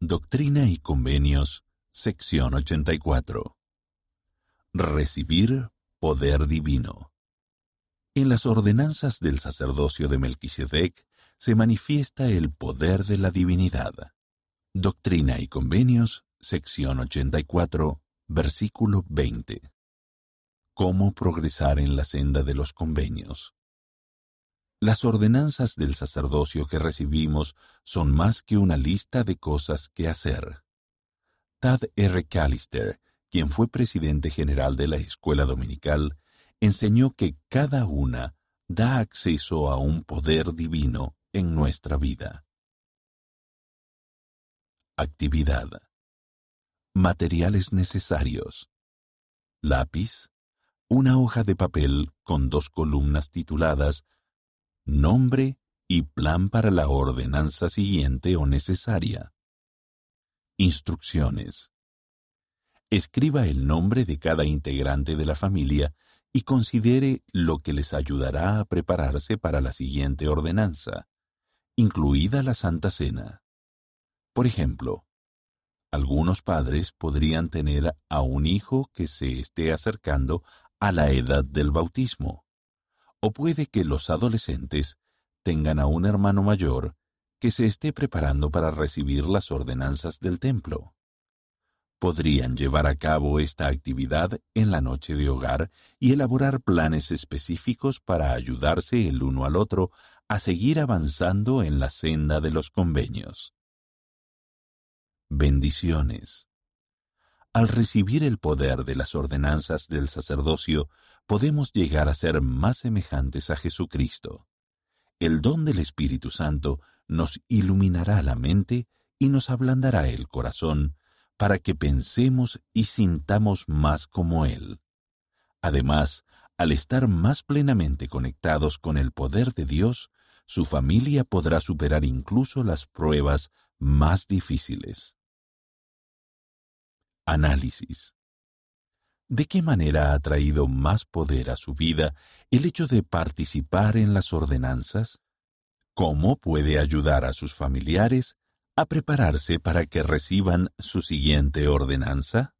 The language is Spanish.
Doctrina y Convenios, sección 84. Recibir poder divino. En las ordenanzas del sacerdocio de Melquisedec se manifiesta el poder de la divinidad. Doctrina y Convenios, sección 84, versículo 20. Cómo progresar en la senda de los convenios. Las ordenanzas del sacerdocio que recibimos son más que una lista de cosas que hacer. Tad R. Callister, quien fue presidente general de la escuela dominical, enseñó que cada una da acceso a un poder divino en nuestra vida. Actividad. Materiales necesarios. Lápiz. Una hoja de papel con dos columnas tituladas nombre y plan para la ordenanza siguiente o necesaria. Instrucciones. Escriba el nombre de cada integrante de la familia y considere lo que les ayudará a prepararse para la siguiente ordenanza, incluida la Santa Cena. Por ejemplo, algunos padres podrían tener a un hijo que se esté acercando a la edad del bautismo o puede que los adolescentes tengan a un hermano mayor que se esté preparando para recibir las ordenanzas del templo. Podrían llevar a cabo esta actividad en la noche de hogar y elaborar planes específicos para ayudarse el uno al otro a seguir avanzando en la senda de los convenios. Bendiciones. Al recibir el poder de las ordenanzas del sacerdocio, podemos llegar a ser más semejantes a Jesucristo. El don del Espíritu Santo nos iluminará la mente y nos ablandará el corazón para que pensemos y sintamos más como Él. Además, al estar más plenamente conectados con el poder de Dios, su familia podrá superar incluso las pruebas más difíciles. Análisis ¿De qué manera ha traído más poder a su vida el hecho de participar en las ordenanzas? ¿Cómo puede ayudar a sus familiares a prepararse para que reciban su siguiente ordenanza?